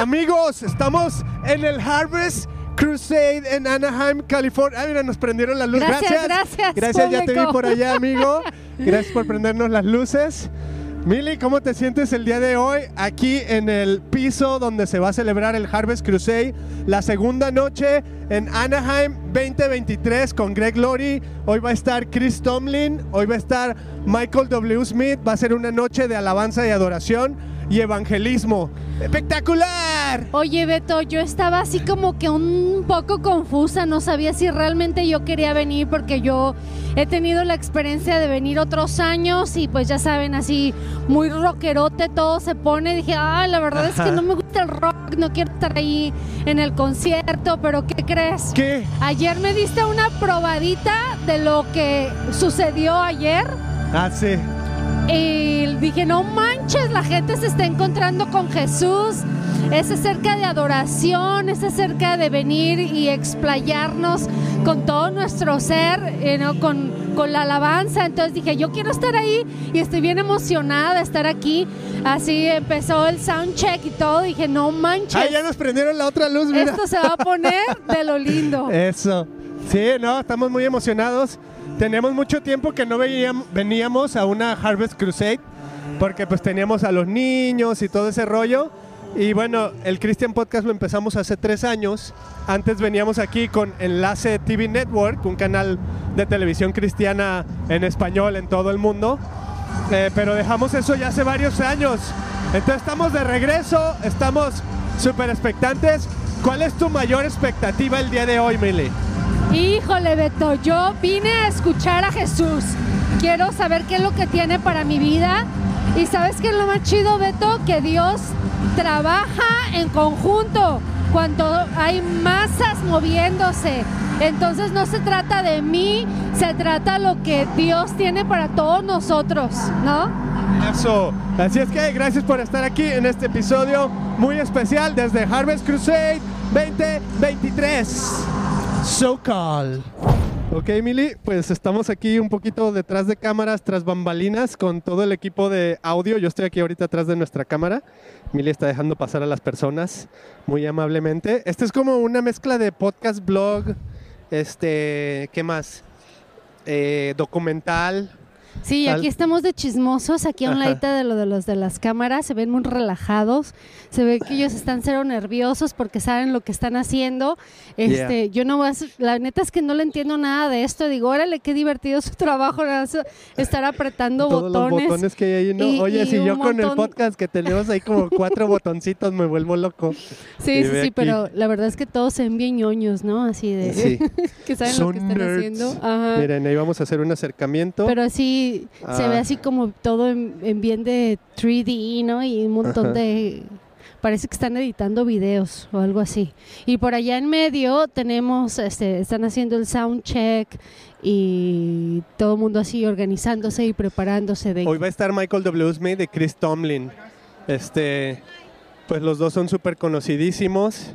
Amigos, estamos en el Harvest Crusade en Anaheim, California. Ah, mira, nos prendieron las luces. Gracias, gracias, Gracias, ya te vi por allá, amigo. Gracias por prendernos las luces. Mili, ¿cómo te sientes el día de hoy aquí en el piso donde se va a celebrar el Harvest Crusade? La segunda noche en Anaheim 2023 con Greg Laurie. Hoy va a estar Chris Tomlin, hoy va a estar Michael W. Smith. Va a ser una noche de alabanza y adoración y evangelismo. ¡Espectacular! Oye, Beto, yo estaba así como que un poco confusa, no sabía si realmente yo quería venir porque yo he tenido la experiencia de venir otros años y pues ya saben, así muy rockerote todo se pone. Dije, ah, la verdad es que no me gusta el rock, no quiero estar ahí en el concierto, pero ¿qué crees? ¿Qué? Ayer me diste una probadita de lo que sucedió ayer. Ah, sí. Y dije, no manches, la gente se está encontrando con Jesús. Es acerca de adoración, es acerca de venir y explayarnos con todo nuestro ser, eh, ¿no? con, con la alabanza. Entonces dije, yo quiero estar ahí y estoy bien emocionada de estar aquí. Así empezó el soundcheck y todo. Dije, no manches, Ah, ya nos prendieron la otra luz, mira. esto se va a poner de lo lindo. Eso. Sí, no, estamos muy emocionados. Tenemos mucho tiempo que no veníamos a una Harvest Crusade porque pues teníamos a los niños y todo ese rollo. Y bueno, el Christian Podcast lo empezamos hace tres años. Antes veníamos aquí con Enlace TV Network, un canal de televisión cristiana en español en todo el mundo. Eh, pero dejamos eso ya hace varios años. Entonces estamos de regreso, estamos súper expectantes. ¿Cuál es tu mayor expectativa el día de hoy, Mili? Híjole, Beto, yo vine a escuchar a Jesús. Quiero saber qué es lo que tiene para mi vida. Y sabes qué es lo más chido, Beto, que Dios trabaja en conjunto cuando hay masas moviéndose. Entonces no se trata de mí, se trata lo que Dios tiene para todos nosotros, ¿no? Eso. Así es que gracias por estar aquí en este episodio muy especial desde Harvest Crusade 2023. So call. Ok, Mili, pues estamos aquí un poquito detrás de cámaras, tras bambalinas, con todo el equipo de audio. Yo estoy aquí ahorita atrás de nuestra cámara. Mili está dejando pasar a las personas muy amablemente. Este es como una mezcla de podcast, blog, este, ¿qué más? Eh, documental. Sí, aquí estamos de chismosos, aquí a un ladito de lo de los de las cámaras, se ven muy relajados, se ve que ellos están cero nerviosos porque saben lo que están haciendo. Este, yo no voy a hacer- la neta es que no le entiendo nada de esto, digo, órale, qué divertido su trabajo, estar apretando Todos botones. los botones que hay ahí, ¿no? y- Oye, y si yo con el podcast que tenemos ahí como cuatro botoncitos me vuelvo loco. Sí, Y sí, sí, aquí. pero la verdad es que todos se ven bien ñoños, ¿no? Así de Sí. que saben lo que están nerds. haciendo. Ajá. Miren, ahí vamos a hacer un acercamiento. Pero se ve Ah. así como todo en, en bien de 3D, ¿no? Y un montón Ajá. de... Parece que están editando videos o algo así. Y por allá en medio tenemos, este, están haciendo el sound check y todo el mundo así organizándose y preparándose de... Hoy va a estar Michael W. Smith y Chris Tomlin. Este, pues los dos son súper conocidísimos.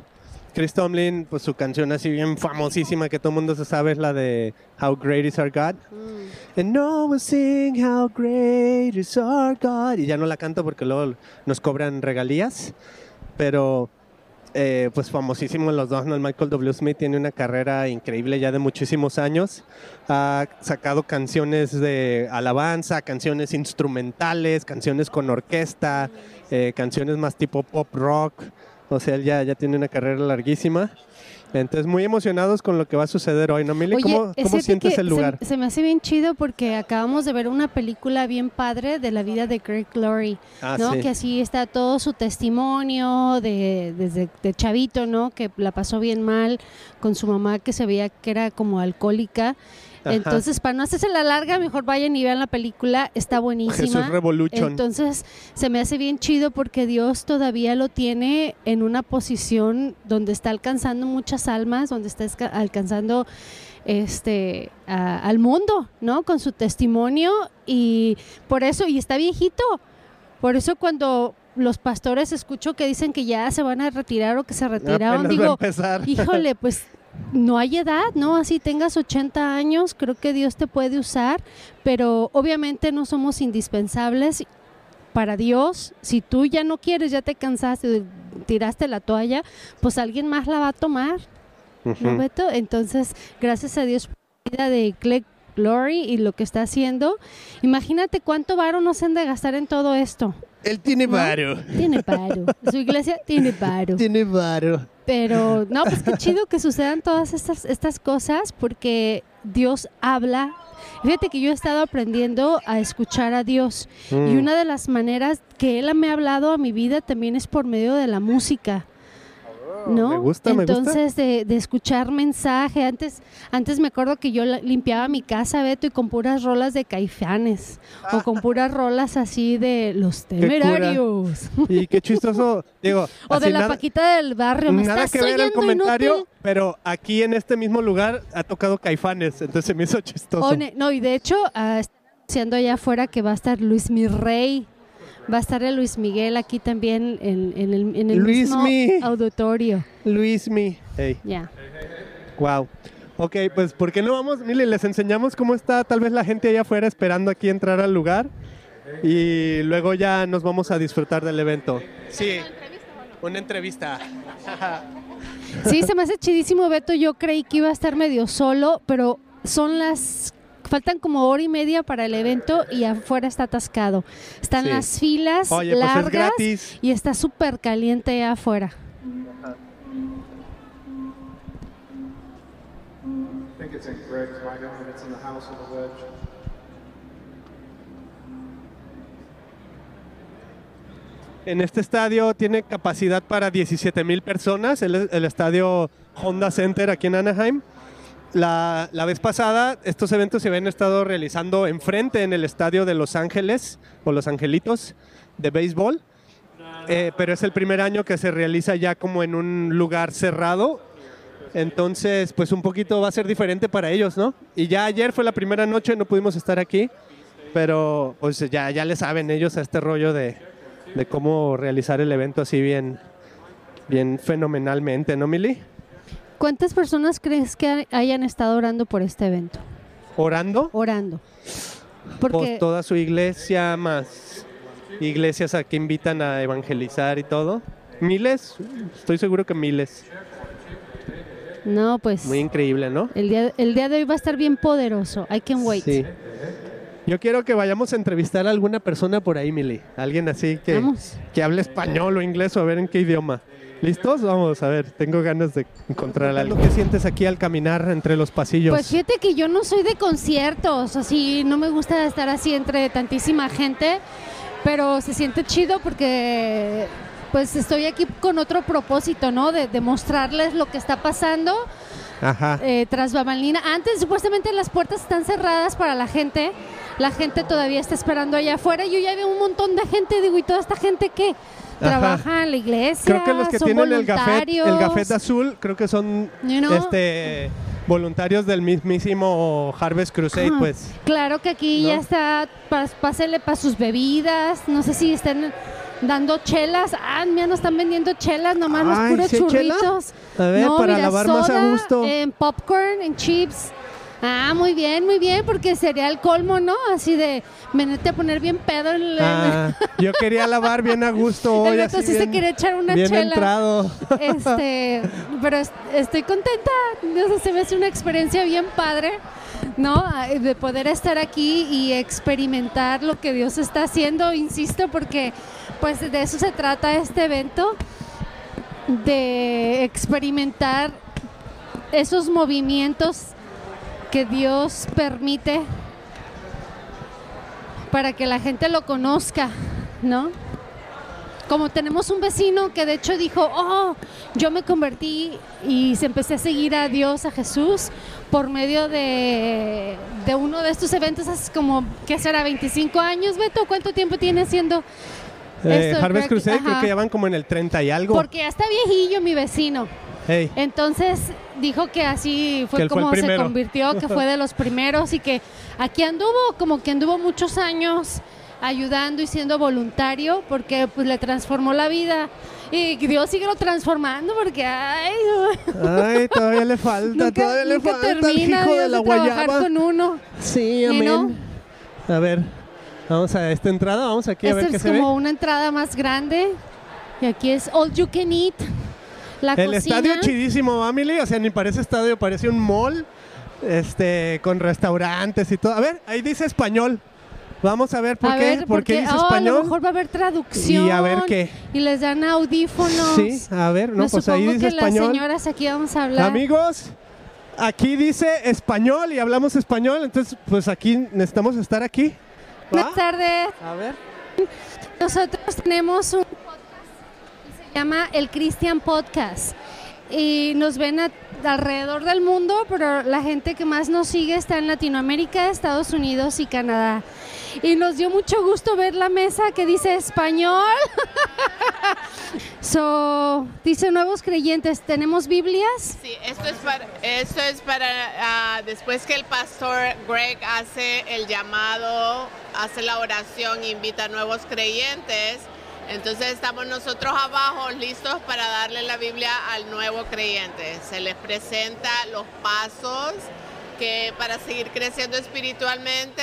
Chris Tomlin, pues su canción así bien famosísima que todo el mundo se sabe es la de How Great Is Our God. Mm. And no one sing How Great Is Our God. Y ya no la canto porque luego nos cobran regalías. Pero eh, pues famosísimos los dos, ¿no? El Michael W. Smith tiene una carrera increíble ya de muchísimos años. Ha sacado canciones de alabanza, canciones instrumentales, canciones con orquesta, eh, canciones más tipo pop rock. O sea, él ya, ya tiene una carrera larguísima. Entonces, muy emocionados con lo que va a suceder hoy, ¿no, Mili? Oye, ¿Cómo, cómo sientes el se- lugar? Se, me hace bien chido porque acabamos de ver una película bien padre de la vida de Greg Laurie, Ah, ¿no? sí. Que así está todo su testimonio de, desde de chavito, ¿no? Que la pasó bien mal con su mamá que se veía que era como alcohólica. Ajá. Entonces, para no hacerse la larga, mejor vayan y vean la película, está buenísima. Jesús Revolution. Entonces se me hace bien chido porque Dios todavía lo tiene en una posición donde está alcanzando muchas almas, donde está alcanzando este a- al mundo, ¿no? Con su testimonio y por eso y está viejito. Por eso cuando los pastores escucho que dicen que ya se van a retirar o que se retiraron, digo, híjole, pues no hay edad, ¿no? Así tengas 80 años, creo que Dios te puede usar, pero obviamente no somos indispensables, para Dios, si tú ya no quieres, ya te cansaste, tiraste la toalla, pues alguien más la va a tomar, ¿no. Beto? Entonces, gracias a Dios por la vida de Click Glory y lo que está haciendo. Imagínate cuánto varo nos han de gastar en todo esto. Él tiene ¿no? varo. Tiene paro. Su iglesia tiene paro. Tiene varo. Pero no, pues qué chido que sucedan todas estas, estas cosas porque Dios habla. Fíjate que yo he estado aprendiendo a escuchar a Dios y Mm. una de las maneras que Él me ha hablado a mi vida también es por medio de la música. ¿No? Me gusta, me gusta. Entonces, de, de escuchar mensaje. Antes, antes me acuerdo que yo limpiaba mi casa, Beto, y con puras rolas de caifanes. O con puras rolas así de los temerarios. Y qué chistoso. Digo, O de la nada, Paquita del barrio. ¿Me nada estás que ver el comentario, inútil? pero aquí en este mismo lugar ha tocado Caifanes, entonces se me hizo chistoso. No, y de hecho, ah, anunciando allá afuera que va a estar Luis Mi Rey. Va a estar el Luis Miguel aquí también en, en el, en el Luis mismo Mi. auditorio. Luis Mi. Hey, Ya. wow. Ok, pues ¿por qué no vamos? Mire, les enseñamos cómo está tal vez la gente allá afuera esperando aquí entrar al lugar y luego ya nos vamos a disfrutar del evento. Sí, una entrevista. Sí, se me hace chidísimo, Beto. Yo creí que iba a estar medio solo, pero son las. Faltan como hora y media para el evento y afuera está atascado. Están Sí. las filas Oye, pues es largas gratis. y está súper caliente afuera. En este estadio tiene capacidad para 17 mil personas, el, el estadio Honda Center aquí en Anaheim. La, la vez pasada estos eventos se habían estado realizando enfrente en el estadio de Los Ángeles o Los Angelitos de béisbol, Eh, pero es el primer año que se realiza ya como en un lugar cerrado. Entonces, pues un poquito va a ser diferente para ellos, ¿no? Y ya ayer fue la primera noche, no pudimos estar aquí, pero pues ya, ya le saben ellos a este rollo de, de cómo realizar el evento así bien, bien fenomenalmente, ¿no, Mili? ¿Cuántas personas crees que hayan estado orando por este evento? Orando, Orando. pues Porque toda su iglesia, más iglesias a que invitan a evangelizar y todo. Miles, estoy seguro que miles. no, pues Muy increíble, ¿no? el día, el día de hoy va a estar bien poderoso. I can wait. Sí. Yo quiero que vayamos a entrevistar a alguna persona por ahí, Mili. Alguien así que, Vamos. que hable español o inglés o a ver en qué idioma. ¿Listos? Vamos a ver, tengo ganas de encontrar a alguien. ¿Qué sientes aquí al caminar entre los pasillos? Pues fíjate que yo no soy de conciertos, así no me gusta estar así entre tantísima gente, pero se siente chido porque pues estoy aquí con otro propósito, ¿no? De, de mostrarles lo que está pasando Ajá. eh, tras Babalina. Antes supuestamente las puertas están cerradas para la gente, la gente todavía está esperando allá afuera. Yo ya veo un montón de gente, digo, ¿y toda esta gente qué? Ajá. Trabaja en la iglesia, Creo que los que son tienen el gafet, el voluntarios. gafet azul, creo que son You know? este voluntarios del mismísimo Harvest Crusade, Ajá. pues. Claro que aquí ¿No? ya está, pásele para sus bebidas, no sé si están dando chelas, ah, mira, no están vendiendo chelas, nomás Ay, los puros ¿sí hay chela? churritos. A ver, no, para mira, lavar más a gusto. En popcorn, en chips. Ah, muy bien, muy bien, porque sería el colmo, ¿no? Así de, venete a poner bien pedo en el... Ah, yo quería lavar bien a gusto hoy, así sí se quiere echar una bien chela. entrado. Este, pero es- estoy contenta. Sé, se me hace una experiencia bien padre, ¿no? Ah, De poder estar aquí y experimentar lo que Dios está haciendo, insisto, porque pues de eso se trata este evento, de experimentar esos movimientos que Dios permite para que la gente lo conozca, ¿no? como tenemos un vecino que de hecho dijo, oh, yo me convertí y se empecé a seguir a Dios, a Jesús, por medio de, de uno de estos eventos hace como, ¿qué será? 25 años, Beto, ¿cuánto tiempo tiene haciendo? Eh, esto? Harvest Creo que- Crusade creo que ya van como en el 30 y algo. Porque ya está viejillo mi vecino. Hey, Entonces dijo que así Que fue fue el como se primero. convirtió, que fue de los primeros y que aquí anduvo, como que anduvo muchos años ayudando y siendo voluntario porque pues le transformó la vida y Dios sigue lo transformando porque ay, Ay, todavía le falta, nunca, todavía le nunca falta el hijo Dios de la trabajar guayaba. con uno. Sí, amén. A ver, Vamos a esta entrada, vamos aquí a Esta ver qué es se ve. como una entrada más grande. Y aquí es All You Can Eat. La El cocina. estadio chidísimo, Family, o sea, ni parece estadio, parece un mall, este, con restaurantes y todo. A ver, ahí dice español. Vamos a ver por a qué, ver, por qué dice oh, A español. lo mejor va a haber traducción. Y a ver qué. Y les dan audífonos. Sí, a ver, no, Me pues ahí dice que las español. señoras aquí vamos a hablar. Amigos, aquí dice español y hablamos español, entonces pues aquí necesitamos estar aquí. Buenas tardes. A ver. Nosotros tenemos un podcast que se llama el Christian Podcast. Y nos ven a- alrededor del mundo, pero la gente que más nos sigue está en Latinoamérica, Estados Unidos y Canadá. Y nos dio mucho gusto ver la mesa que dice español. so, dice nuevos creyentes, ¿tenemos Biblias? Sí, esto es para, esto es para ah, después que el pastor Greg hace el llamado, hace la oración, invita a nuevos creyentes. Entonces estamos nosotros abajo listos para darle la Biblia al nuevo creyente. Se les presenta los pasos que para seguir creciendo espiritualmente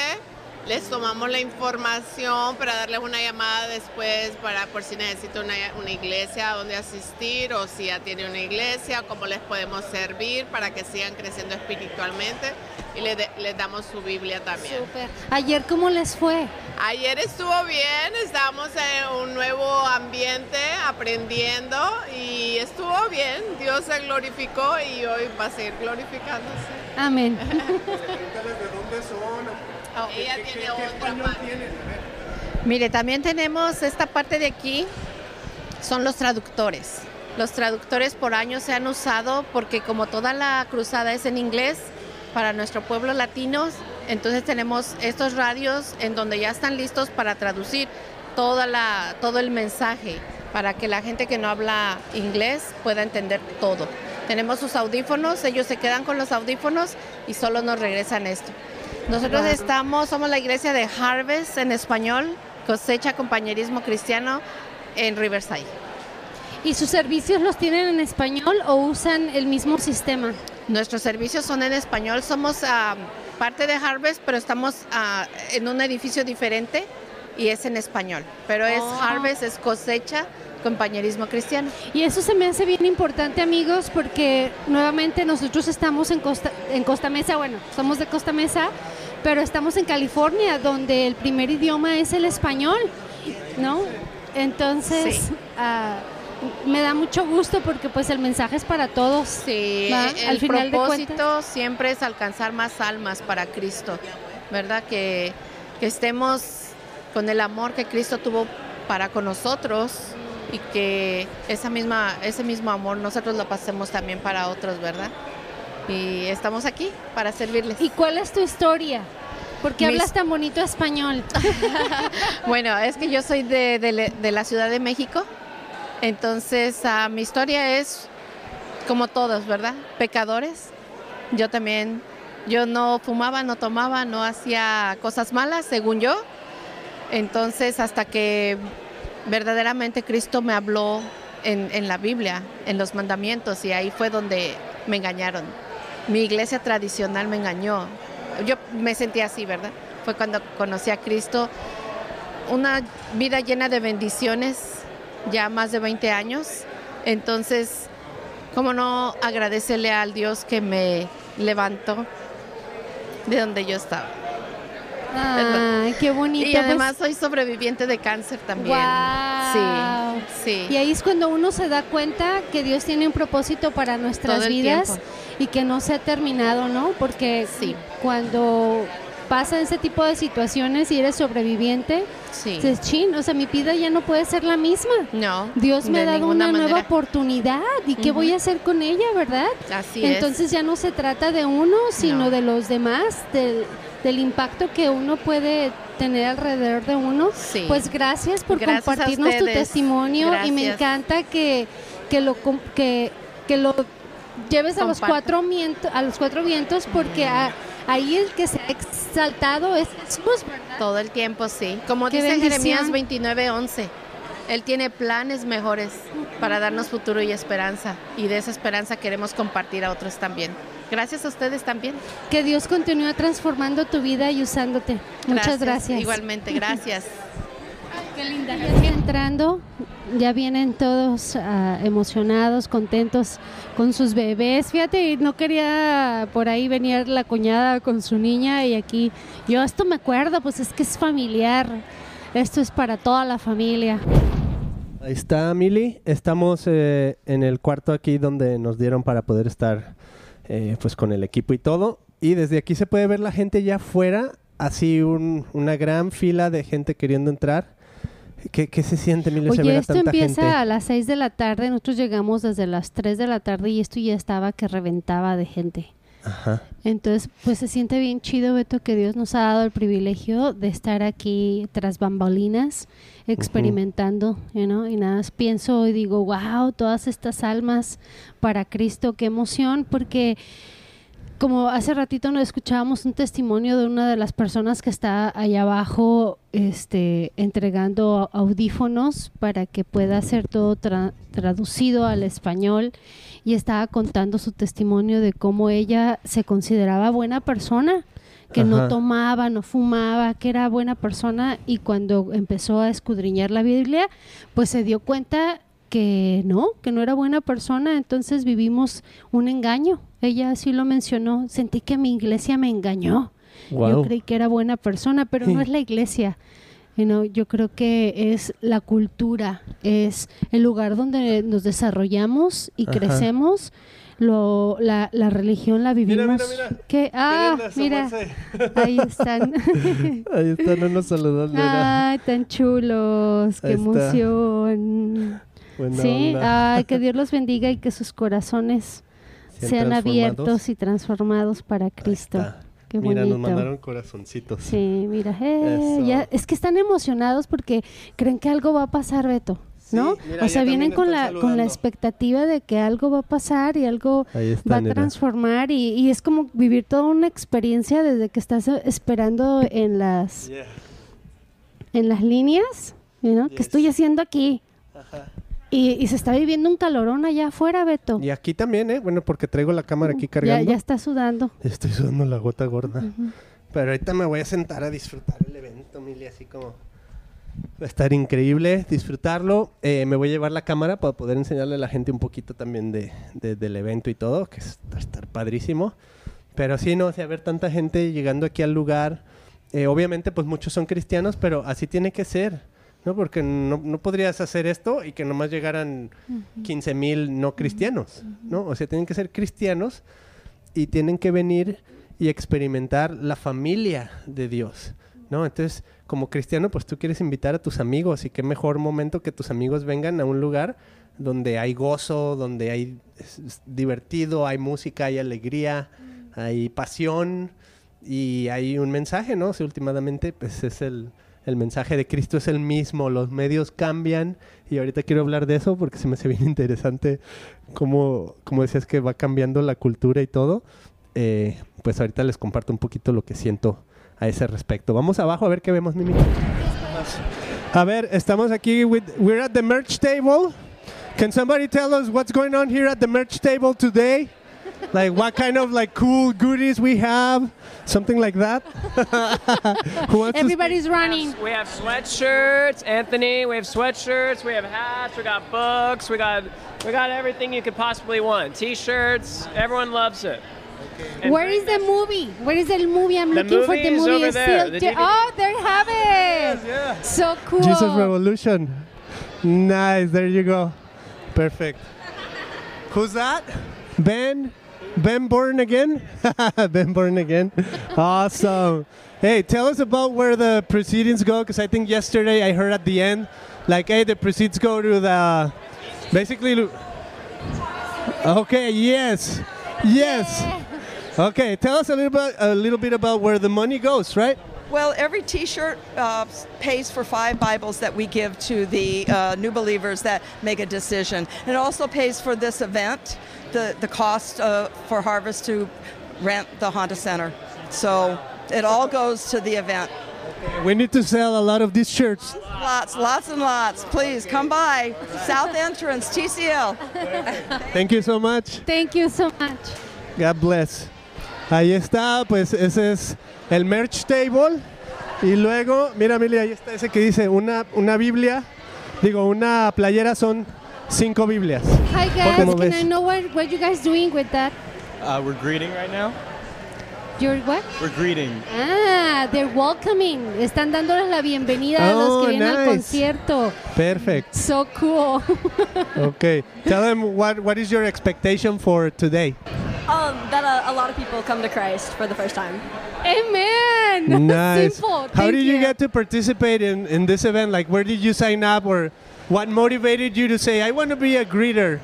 les tomamos la información para darles una llamada después para por si necesita una, una iglesia a donde asistir o si ya tiene una iglesia, cómo les podemos servir para que sigan creciendo espiritualmente y les, de- les damos su Biblia también. Súper. Ayer, ¿cómo les fue? Ayer estuvo bien, estábamos en un nuevo ambiente aprendiendo y estuvo bien, Dios se glorificó y hoy va a seguir glorificándose. Amén. ¿De dónde son? Ella tiene otra parte. Mire, también tenemos esta parte de aquí, son los traductores. Los traductores por años se han usado porque como toda la cruzada es en inglés para nuestro pueblo latino, entonces tenemos estos radios en donde ya están listos para traducir toda la, todo el mensaje para que la gente que no habla inglés pueda entender todo. Tenemos sus audífonos, ellos se quedan con los audífonos y solo nos regresan esto. Nosotros estamos, somos la iglesia de Harvest en español, cosecha compañerismo cristiano en Riverside. ¿Y sus servicios los tienen en español o usan el mismo sistema? Nuestros servicios son en español, somos ah, parte de Harvest, pero estamos ah, en un edificio diferente y es en español. Pero es Oh. Harvest, es cosecha, compañerismo cristiano. Y eso se me hace bien importante, amigos, porque nuevamente nosotros estamos en Costa, en Costa Mesa, bueno, somos de Costa Mesa, pero estamos en California, donde el primer idioma es el español, ¿no? Entonces, Sí. ah, me da mucho gusto porque pues el mensaje es para todos. Sí, Va, el al final de propósito siempre es alcanzar más almas para Cristo, ¿verdad? Que, que estemos con el amor que Cristo tuvo para con nosotros y que esa misma, ese mismo amor nosotros lo pasemos también para otros, ¿verdad? Y estamos aquí para servirles. ¿Y cuál es tu historia? ¿Por qué Mis- hablas tan bonito español? Bueno, es que yo soy de, de de la Ciudad de México, entonces ah, mi historia es como todos, ¿verdad? Pecadores. Yo también, yo no fumaba, no tomaba, no hacía cosas malas, según yo. Entonces, hasta que verdaderamente Cristo me habló en, en la Biblia, en los mandamientos, y ahí fue donde me engañaron. Mi iglesia tradicional me engañó. Yo me sentía así, ¿verdad? Fue cuando conocí a Cristo una vida llena de bendiciones, ya más de 20 años. Entonces, ¿cómo no agradecerle al Dios que me levantó de donde yo estaba? Ay, qué bonito. Y pues. además soy sobreviviente de cáncer también. Guau. Sí, Y sí. ahí es cuando uno se da cuenta que Dios tiene un propósito para nuestras vidas tiempo. y que no se ha terminado, ¿no? Porque Sí. cuando pasa ese tipo de situaciones y eres sobreviviente, Sí. dices, chin, o sea, mi vida ya no puede ser la misma. No. Dios me ha dado una nueva manera. oportunidad y qué Ujú. voy a hacer con ella, ¿verdad? Así Entonces ya no se trata de uno, sino No. de los demás, del, del impacto que uno puede tener alrededor de uno. Sí. Pues gracias por Gracias compartirnos tu testimonio y me Gracias. encanta que, que lo que, que lo lleves a los cuatro vientos, a los cuatro vientos porque a- ahí el que se ha exaltado es Jesús, ¿verdad? Todo el tiempo, sí. Como Qué dice bendición. Jeremías 29, 11. Él tiene planes mejores para darnos futuro y esperanza. Y de esa esperanza queremos compartir a otros también. Gracias a ustedes también. Que Dios continúe transformando tu vida y usándote. Muchas gracias. Igualmente, gracias. Qué linda. Entrando, ya vienen todos ah, emocionados, contentos con sus bebés. Fíjate, no quería por ahí venir la cuñada con su niña y aquí yo esto me acuerdo, pues es que es familiar. Esto es para toda la familia. Ahí está Mili. Estamos eh, en el cuarto aquí donde nos dieron para poder estar eh, pues con el equipo y todo. Y desde aquí se puede ver la gente ya afuera, así un- una gran fila de gente queriendo entrar. ¿Qué, qué se siente, ver Oye, a esto tanta empieza gente? a las 6 de la tarde, nosotros llegamos desde las 3 de la tarde y esto ya estaba que reventaba de gente. Ajá. Entonces, pues se siente bien chido, Beto, que Dios nos ha dado el privilegio de estar aquí tras bambalinas, experimentando, you know, y nada, más pienso y digo, wow, todas estas almas para Cristo, qué emoción, porque como hace ratito nos escuchábamos un testimonio de una de las personas que está allá abajo este, entregando audífonos para que pueda ser todo tra- traducido al español y estaba contando su testimonio de cómo ella se consideraba buena persona, que no tomaba, no fumaba, que era buena persona y cuando empezó a escudriñar la Biblia, pues se dio cuenta que no, que no era buena persona, entonces vivimos un engaño. Ella así lo mencionó, sentí que mi iglesia me engañó. Yo creí que era buena persona, pero no es la iglesia. You know, yo creo que es la cultura, es el lugar donde nos desarrollamos y Ajá. crecemos. Lo, la, la religión la Mira, vivimos. mira, mira. ¿Qué? Ah, mira, ahí están. Ahí están unos mira. Ay, tan chulos, qué está. Buena Sí, ay, que Dios los bendiga y que sus corazones Sean abiertos y transformados para Cristo. Qué Mira, bonito. nos mandaron corazoncitos. Sí, mira, eh, ya- es que están emocionados porque creen que algo va a pasar, Beto, ¿no? Sí, mira, o sea, vienen con la, con la expectativa de que algo va a pasar y algo va a transformar y, y es como vivir toda una experiencia desde que estás esperando en las, Yeah. en las líneas, ¿no? ¿Qué Yes. estoy haciendo aquí? Ajá. Y, y se está viviendo un calorón allá afuera, Beto. Y aquí también, ¿eh? Bueno, porque traigo la cámara aquí Ya, cargando. ya está sudando. Estoy sudando la gota gorda. Pero ahorita me voy a sentar a disfrutar el evento, Mili, así como... Va a estar increíble disfrutarlo. Eh, me voy a llevar la cámara para poder enseñarle a la gente un poquito también de, de- del evento y todo, que va a estar padrísimo. Pero sí, no, o sea, ver tanta gente llegando aquí al lugar. eh, obviamente, pues muchos son cristianos, pero así tiene que ser, ¿no? Porque no, no podrías hacer esto y que nomás llegaran 15 mil no cristianos, ¿no? O sea, tienen que ser cristianos y tienen que venir y experimentar la familia de Dios, ¿no? Entonces, como cristiano, pues tú quieres invitar a tus amigos y qué mejor momento que tus amigos vengan a un lugar donde hay gozo, donde hay es- divertido, hay música, hay alegría, hay pasión y hay un mensaje, ¿no? O sea, últimamente, pues es el, el mensaje de Cristo es el mismo, los medios cambian y ahorita quiero hablar de eso porque se me hace bien interesante cómo, como decías que va cambiando la cultura y todo. Eh, pues ahorita les comparto un poquito lo que siento a ese respecto. Vamos abajo a ver qué vemos, Mimi. A ver, estamos aquí with we're at the merch table. Can somebody tell us what's going on here at the merch table today? Like what kind of like cool goodies we have, something like that. Who wants to Everybody's running. We have sweatshirts, Anthony. We have sweatshirts. We have hats. We got books. We got we got everything you could possibly want. T-shirts. Everyone loves it. And Where is the movie? Where is the movie? I'm The looking for the movie is movie. over there, still the there. Oh, there you have it. Yeah. So cool. Jesus Revolution. Nice, there you go. Perfect. Who's that? Ben? Ben Born Again? ben Born Again. Awesome. Hey, tell us about where the proceedings go, because I think yesterday I heard at the end, like, hey, the proceeds go to the. Basically. Okay, yes. Yes. Okay, tell us a little bit, a little bit about where the money goes, right? Well, every T-shirt uh, pays for five Bibles that we give to the uh, new believers that make a decision. It also pays for this event, the the cost uh, for Harvest to rent the Honda Center. So it all goes to the event. We need to sell a lot of these shirts. Lots, lots and lots. Please come by. South entrance, TCL. Thank you so much. Thank you so much. God bless. Ahí está, pues ese es el merch table. Y luego, mira, Mili, ahí está ese que dice una, una Biblia. Digo, una playera son cinco Biblias. Hi guys, can ves? I know what, what you guys doing with that? Uh, we're greeting right now. You're what? We're greeting. Ah, they're welcoming. Están dándoles la bienvenida a los Oh, que vienen al nice. concierto. Perfect. So cool. Okay. Tell them what, what is your expectation for today? Um, that a, a lot of people come to Christ for the first time. Amen. Nice. Simple. How Thank did you get to participate in, in this event? Like, where did you sign up, or what motivated you to say, I want to be a greeter?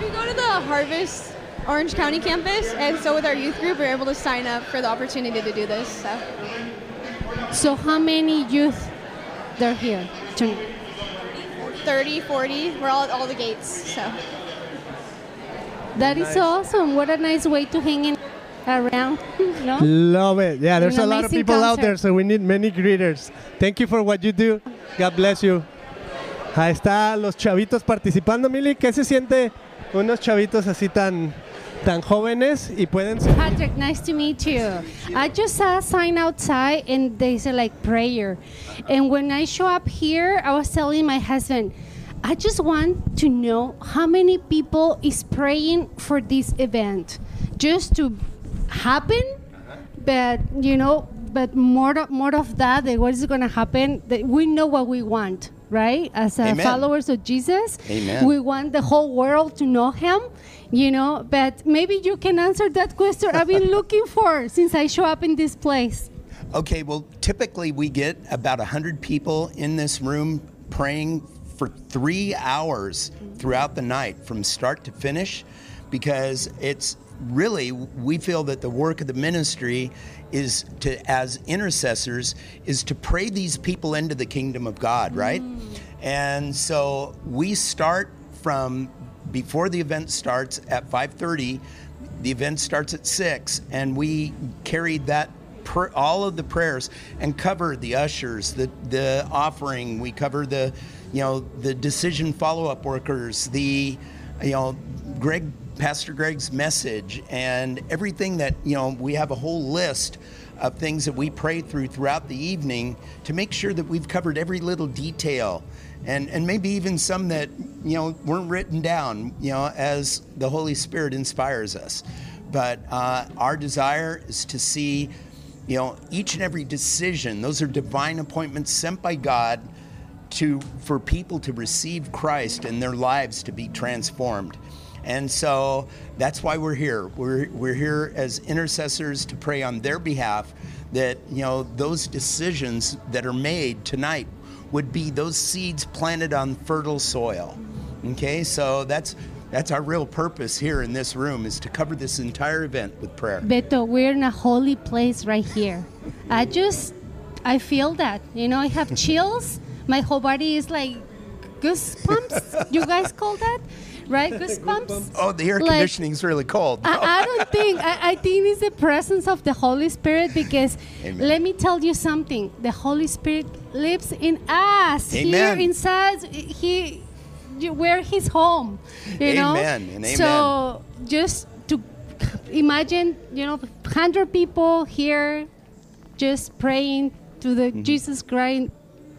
We go to the Harvest Orange County campus, and so with our youth group, we're able to sign up for the opportunity to do this. So So how many youth they're here tonight? 30, 40, we're all at all the gates. So That is awesome. What a nice way to hang in around. No? Love it. Yeah, there's An a lot of amazing people out there, so we need many greeters. Thank you for what you do. God bless you. Ahí está los chavitos participando, Mili. ¿Qué se siente unos chavitos así tan, tan jóvenes y pueden ser? Patrick, nice to meet you. I just saw a sign outside and they say like prayer. And when I show up here, I was telling my husband, I just want to know how many people is praying for this event just to happen. But you know, but more more of that what is going to happen? That we know what we want, right? As uh, followers of Jesus, Amen. we want the whole world to know Him. You know, but maybe you can answer that question I've been looking for since I show up in this place. Okay, well, typically we get about 100 people in this room praying for three hours throughout the night from start to finish because it's really, we feel that the work of the ministry is to, as intercessors, is to pray these people into the kingdom of God, right? Mm. And so we start from before the event starts at 5:30 the event starts at 6 and we carry that all of the prayers and cover the ushers the the offering we cover the you know the decision follow-up workers the you know Greg Pastor Greg's message and everything that you know we have a whole list of things that we pray through throughout the evening to make sure that we've covered every little detail and and maybe even some that you know weren't written down you know as the holy spirit inspires us. But uh, our desire is to see you know each and every decision. Those are divine appointments sent by god to for people to receive christ and their lives to be transformed and so that's why we're here we're, we're here as intercessors to pray on their behalf that you know those decisions that are made tonight would be those seeds planted on fertile soil. Okay, so that's that's our real purpose here in this room is to cover this entire event with prayer. Beto, we're in a holy place right here. I just, I feel that. You know, I have chills. My whole body is like goosebumps. you guys call that? Right? Goosebumps? Oh, the air Like- conditioning is really cold. I, I don't think. I, I think it's the presence of the Holy Spirit because Amen. let me tell you something. The Holy Spirit lives in us here inside. He, you- we're His home. You know. Amen and amen. So just to imagine, you know, hundred people here, just praying to the mm-hmm. Jesus Christ.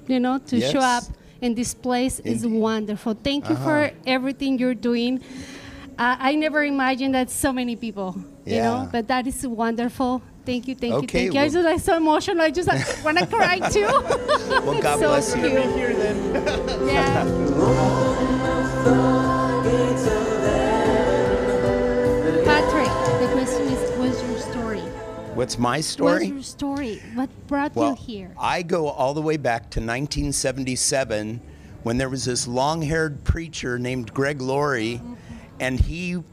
You know, to show up Yes. in this place is wonderful. Thank you Uh-huh. for everything you're doing. Uh, I never imagined that so many people, you know, Yeah. but that is wonderful. Thank you, thank you, Okay, thank you. I well- just like so emotional. I just want to cry too. Well, God so bless you. cute. Yeah. What's my What's story? your story? What brought Well, you here? I go all the way back to 1977 when there was this long-haired preacher named Greg Laurie, and he, you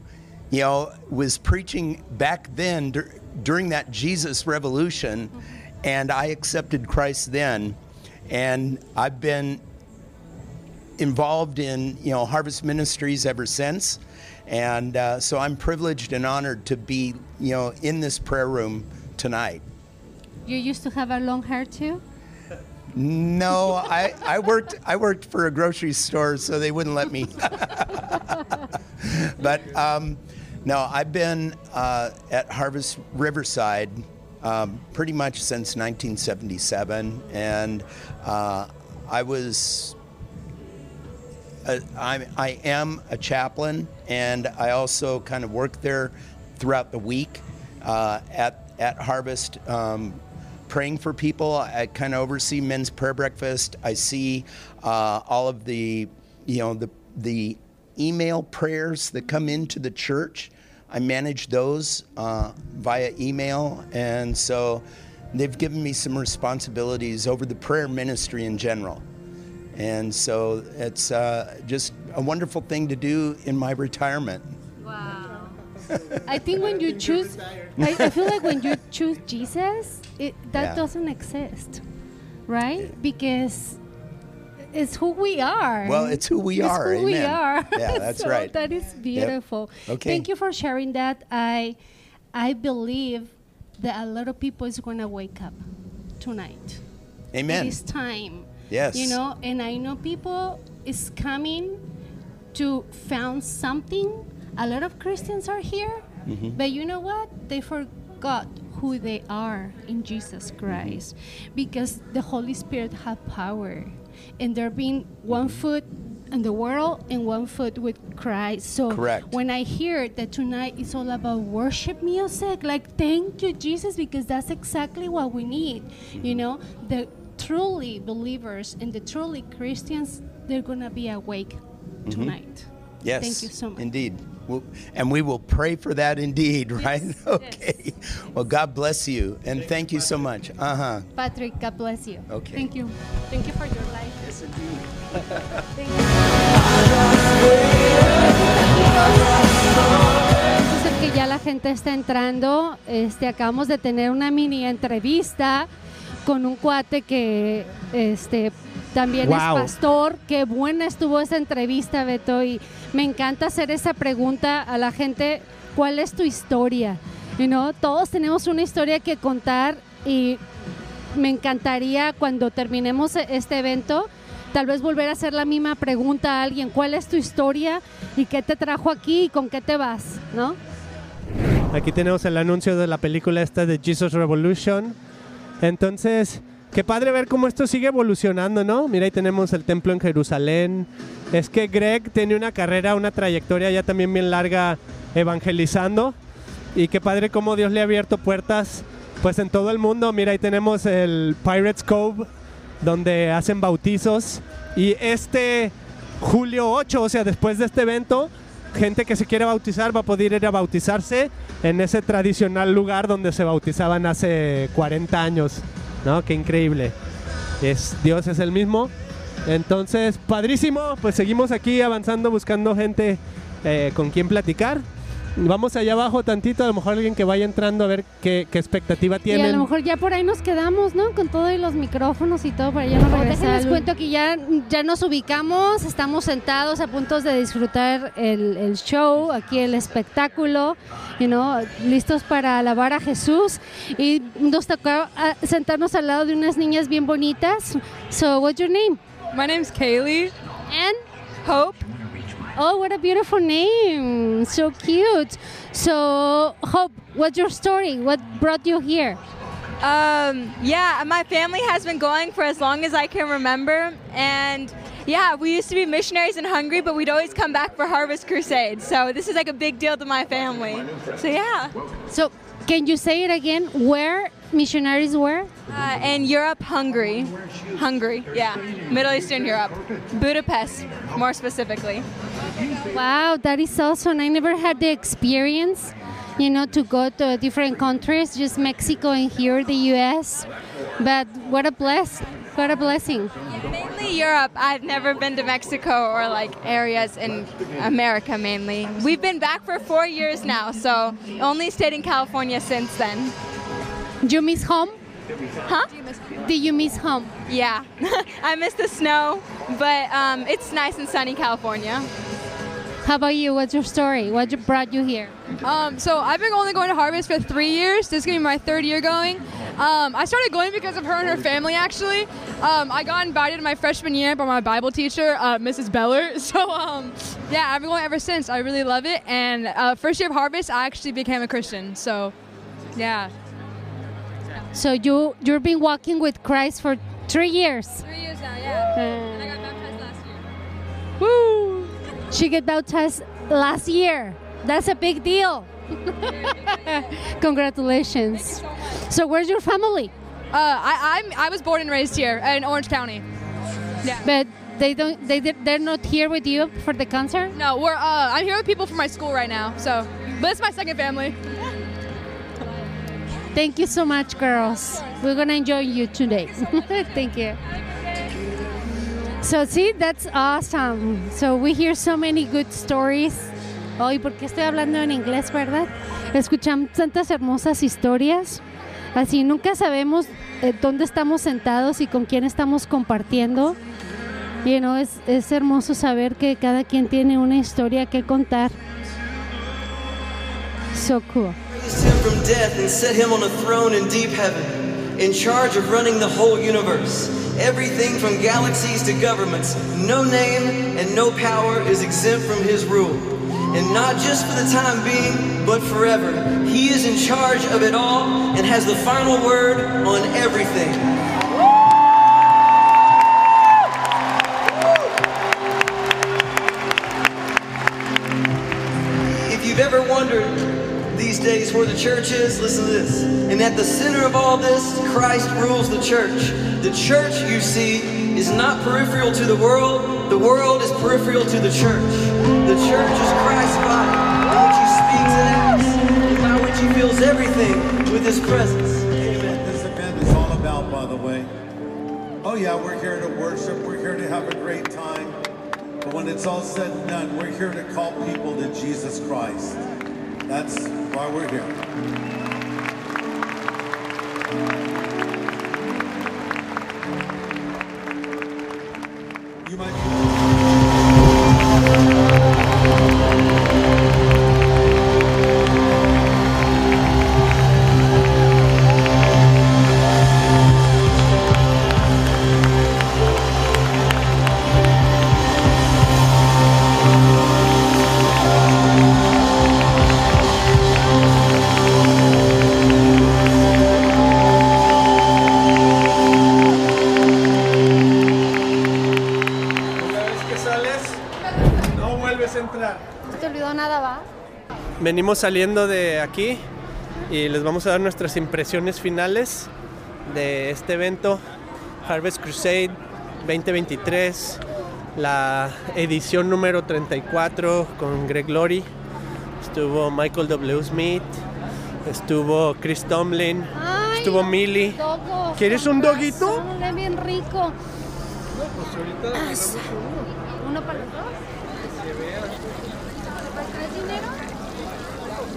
know, was preaching back then dur- during that Jesus revolution, and I accepted Christ then, and I've been involved in you know Harvest Ministries ever since, and uh, so I'm privileged and honored to be you know in this prayer room tonight. You used to have a long hair too? No, I, I worked I worked for a grocery store, so they wouldn't let me. but um, No, I've been uh, at Harvest Riverside um, pretty much since 1977, and uh, I was. Uh, I, I am a chaplain, and I also kind of work there throughout the week uh, at at Harvest, um, praying for people. I kind of oversee men's prayer breakfast. I see uh, all of the, you know, the the email prayers that come into the church. I manage those uh, via email, and so they've given me some responsibilities over the prayer ministry in general. And so it's uh, just a wonderful thing to do in my retirement. I think when you choose, I, I feel like when you choose Jesus, it, that Yeah. doesn't exist, right? Because it's who we are. Well, it's who we It's are, who we are. Yeah, that's So right. That is beautiful. Okay. Thank you for sharing that. I, I believe that a lot of people is going to wake up tonight. Amen. It is time. Yes. You know, and I know people is coming to found something. A lot of Christians are here, Mhm. but you know what? They forgot who they are in Jesus Christ because the Holy Spirit have power. And they're being one foot in the world and one foot with Christ. So Correct. when I hear that tonight is all about worship music, like thank you, Jesus, because that's exactly what we need. You know, the truly believers and the truly Christians, they're gonna be awake Mhm. tonight. Yes. Thank you so much. Indeed. We'll, and we will pray for that indeed, right? okay. Well, God bless you. And thank you so much. Uh huh. Patrick, God bless you. Okay. Thank you. Thank you for your life. Yes, indeed. Parece ser que ya la gente está entrando. Este, acabamos de tener una mini entrevista con un cuate que este, también es Wow. pastor. Qué buena estuvo esa entrevista, Beto. Y me encanta hacer esa pregunta a la gente, ¿cuál es tu historia? You know, todos tenemos una historia que contar y me encantaría cuando terminemos e- este evento, tal vez volver a hacer la misma pregunta a alguien, ¿cuál es tu historia y qué te trajo aquí y con qué te vas? ¿No? Aquí tenemos el anuncio de la película esta de Jesus Revolution. Entonces, qué padre ver cómo esto sigue evolucionando, ¿no? Mira, ahí tenemos el templo en Jerusalén. Es que Greg tiene una carrera, una trayectoria ya también bien larga evangelizando. Y qué padre cómo Dios le ha abierto puertas pues en todo el mundo. Mira, ahí tenemos el Pirates Cove, donde hacen bautizos. Y este julio 8, o sea, después de este evento, gente que se quiere bautizar va a poder ir a bautizarse en ese tradicional lugar donde se bautizaban hace 40 años. ¿No? Qué increíble. Es, Dios es el mismo. Entonces, padrísimo. Pues seguimos aquí avanzando, buscando gente eh, con quien platicar. Vamos allá abajo tantito, a lo mejor alguien que vaya entrando a ver qué, qué expectativa Y a lo mejor ya por ahí nos quedamos, ¿no? Con todo y los micrófonos y todo para ya no regresar. Déjenles cuento que ya, ya nos ubicamos, estamos sentados a punto de disfrutar el, el show, aquí el espectáculo, you know, listos para alabar a Jesús. Y nos tocó ah, sentarnos al lado de unas niñas bien bonitas. So, what's your name? My name's Kaylee. And? Hope. Oh, what a beautiful name. So cute. So, Hope, what's your story? What brought you here? Um, yeah, my family has been going for as long as I can remember. And yeah, we used to be missionaries in Hungary, but we'd always come back for Harvest Crusade. So this is like a big deal to my family. So yeah. So, can you say it again? Where missionaries were? Uh, in Europe, Hungary. Hungary, yeah. Middle Eastern Europe. Budapest, more specifically. Wow, that is awesome. I never had the experience, you know, to go to different countries, just Mexico and here, the U.S. But what a bless, what a blessing. Mainly Europe. I've never been to Mexico or like areas in America mainly. We've been back for four years now, so only stayed in California since then. Do You miss home? Huh? Do you miss home? Yeah, I miss the snow, but um, it's nice and sunny California. How about you? What's your story? What brought you here? Um, so I've been only going to Harvest for three years. This is gonna be my third year going. Um, I started going because of her and her family. Actually, Um, I got invited my freshman year by my Bible teacher, uh, Mrs. Beller. So, um, yeah, I've been going ever since. I really love it. And uh, first year of Harvest, I actually became a Christian. So, yeah. So you you've been walking with Christ for three years. Three years now, yeah. And She got baptized last year. That's a big deal. Congratulations. so, where's your family? Uh, I, I'm, I was born and raised here in Orange County. Yeah. But they don't they they're not here with you for the concert. No, we're. Uh, I'm here with people from my school right now. So, but it's my second family. Thank you so much, girls. We're gonna enjoy you today. Thank you. So see, that's awesome. So we hear so many good stories. Hoy, ¿por qué estoy hablando en inglés, verdad? Escuchamos tantas hermosas historias. Así nunca sabemos eh, dónde estamos sentados y con quién estamos compartiendo. Y no es, es hermoso saber que cada quien tiene una historia que contar. So cool. Everything from galaxies to governments, no name and no power is exempt from his rule. And not just for the time being, but forever. He is in charge of it all and has the final word on everything. Where the church is, listen to this. And at the center of all this, Christ rules the church. The church, you see, is not peripheral to the world, the world is peripheral to the church. The church is Christ's body, in which he speaks and acts, and by which he fills everything with his presence. Amen. This event is all about, by the way. Oh, yeah, we're here to worship, we're here to have a great time. But when it's all said and done, we're here to call people to Jesus Christ. That's why we're here. Saliendo de aquí y les vamos a dar nuestras impresiones finales de este evento Harvest Crusade 2023, la edición número 34 con Greg Laurie. Estuvo Michael W. Smith, estuvo Chris Tomlin, estuvo Millie. ¿Quieres un doguito? Bien rico. Pues ahorita Ah, ¿Uno para los dos? ¿Traes dinero?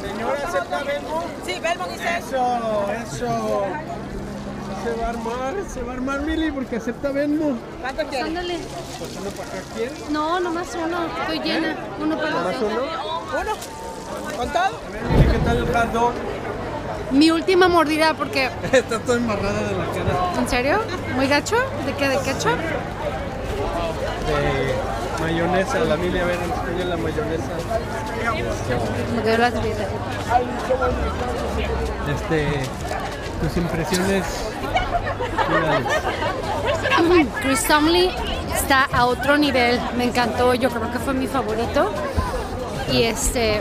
Señora, ¿acepta Belmo? Sí, Belmo dice. Eso, eso. Se va a armar, se va a armar Millie porque acepta Venmo. ¿Cuánto quieres? Pues uno para acá, ¿quién? No, nomás uno. Estoy llena. Uno para los ¿Nomás dos. uno? ¿Uno? ¿Con todo? ¿Qué tal el hot dog? Mi última mordida porque... Está toda embarrada de la cara. ¿En serio? ¿Muy gacho? ¿De qué? ¿De ketchup? De mayonesa, la Millie, a ver, enseña la mayonesa. Me la. Este, tus impresiones. Chris Tomlin está a otro nivel. Me encantó. Yo creo que fue mi favorito. Y este...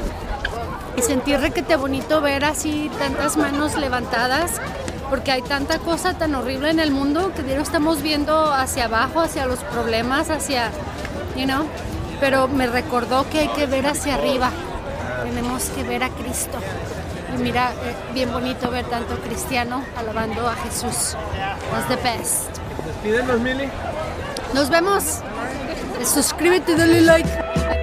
Sentir requete bonito ver así tantas manos levantadas, porque hay tanta cosa tan horrible en el mundo que diario estamos viendo hacia abajo, hacia los problemas, hacia, you know, pero me recordó que hay que ver hacia arriba, tenemos que ver a Cristo. Y mira, eh, bien bonito ver tanto cristiano alabando a Jesús. Was the best. Despídenos. Nos vemos. Suscríbete y dale like.